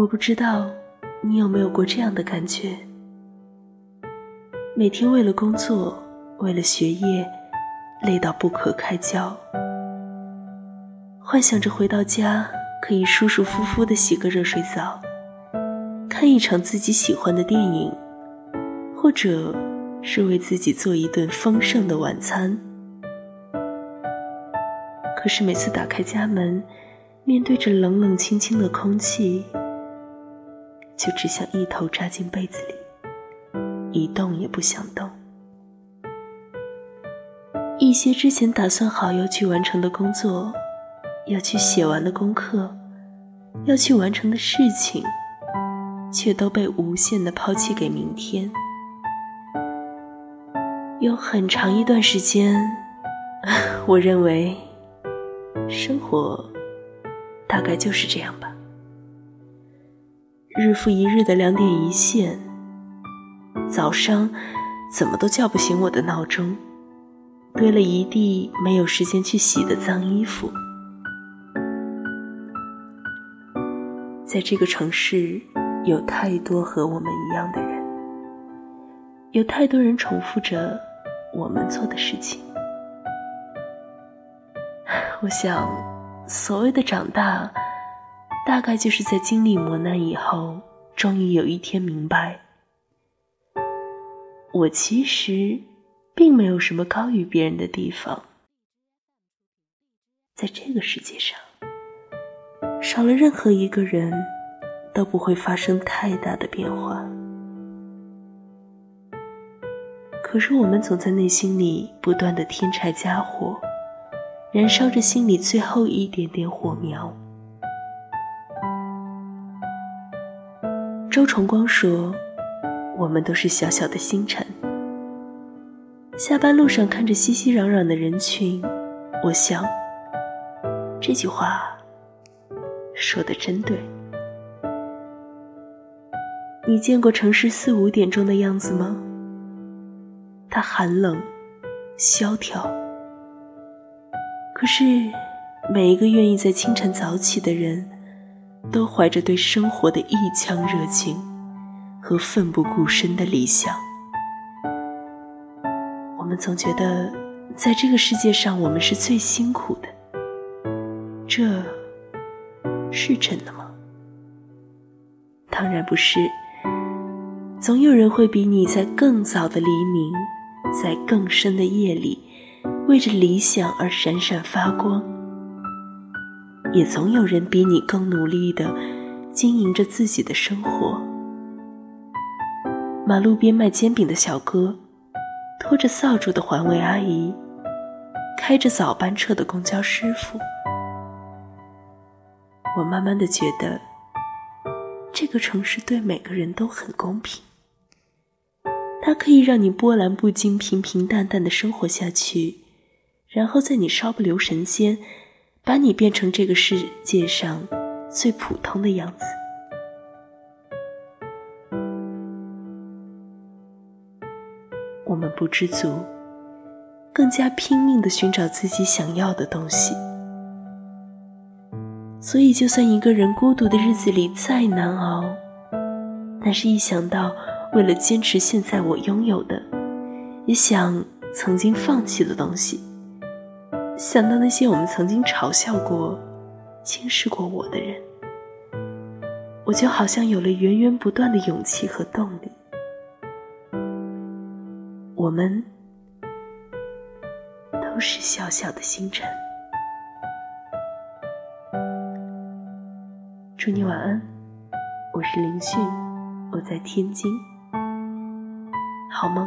我不知道你有没有过这样的感觉：每天为了工作，为了学业，累到不可开交，幻想着回到家可以舒舒服服的洗个热水澡，看一场自己喜欢的电影，或者是为自己做一顿丰盛的晚餐。可是每次打开家门，面对着冷冷清清的空气。就只想一头扎进被子里，一动也不想动。一些之前打算好要去完成的工作，要去写完的功课，要去完成的事情，却都被无限的抛弃给明天。有很长一段时间，我认为，生活大概就是这样吧。日复一日的两点一线，早上怎么都叫不醒我的闹钟，堆了一地没有时间去洗的脏衣服。在这个城市，有太多和我们一样的人，有太多人重复着我们做的事情。我想，所谓的长大。大概就是在经历磨难以后，终于有一天明白，我其实并没有什么高于别人的地方。在这个世界上，少了任何一个人，都不会发生太大的变化。可是我们总在内心里不断的添柴加火，燃烧着心里最后一点点火苗。周崇光说：“我们都是小小的星辰。”下班路上看着熙熙攘攘的人群，我想，这句话说的真对。你见过城市四五点钟的样子吗？它寒冷、萧条。可是，每一个愿意在清晨早起的人。都怀着对生活的一腔热情和奋不顾身的理想。我们总觉得，在这个世界上，我们是最辛苦的。这是真的吗？当然不是。总有人会比你在更早的黎明，在更深的夜里，为着理想而闪闪发光。也总有人比你更努力的经营着自己的生活。马路边卖煎饼的小哥，拖着扫帚的环卫阿姨，开着早班车的公交师傅。我慢慢的觉得，这个城市对每个人都很公平。它可以让你波澜不惊、平平淡淡的生活下去，然后在你稍不留神间。把你变成这个世界上最普通的样子。我们不知足，更加拼命的寻找自己想要的东西。所以，就算一个人孤独的日子里再难熬，但是一想到为了坚持现在我拥有的，也想曾经放弃的东西。想到那些我们曾经嘲笑过、轻视过我的人，我就好像有了源源不断的勇气和动力。我们都是小小的星辰。祝你晚安，我是林迅，我在天津，好梦。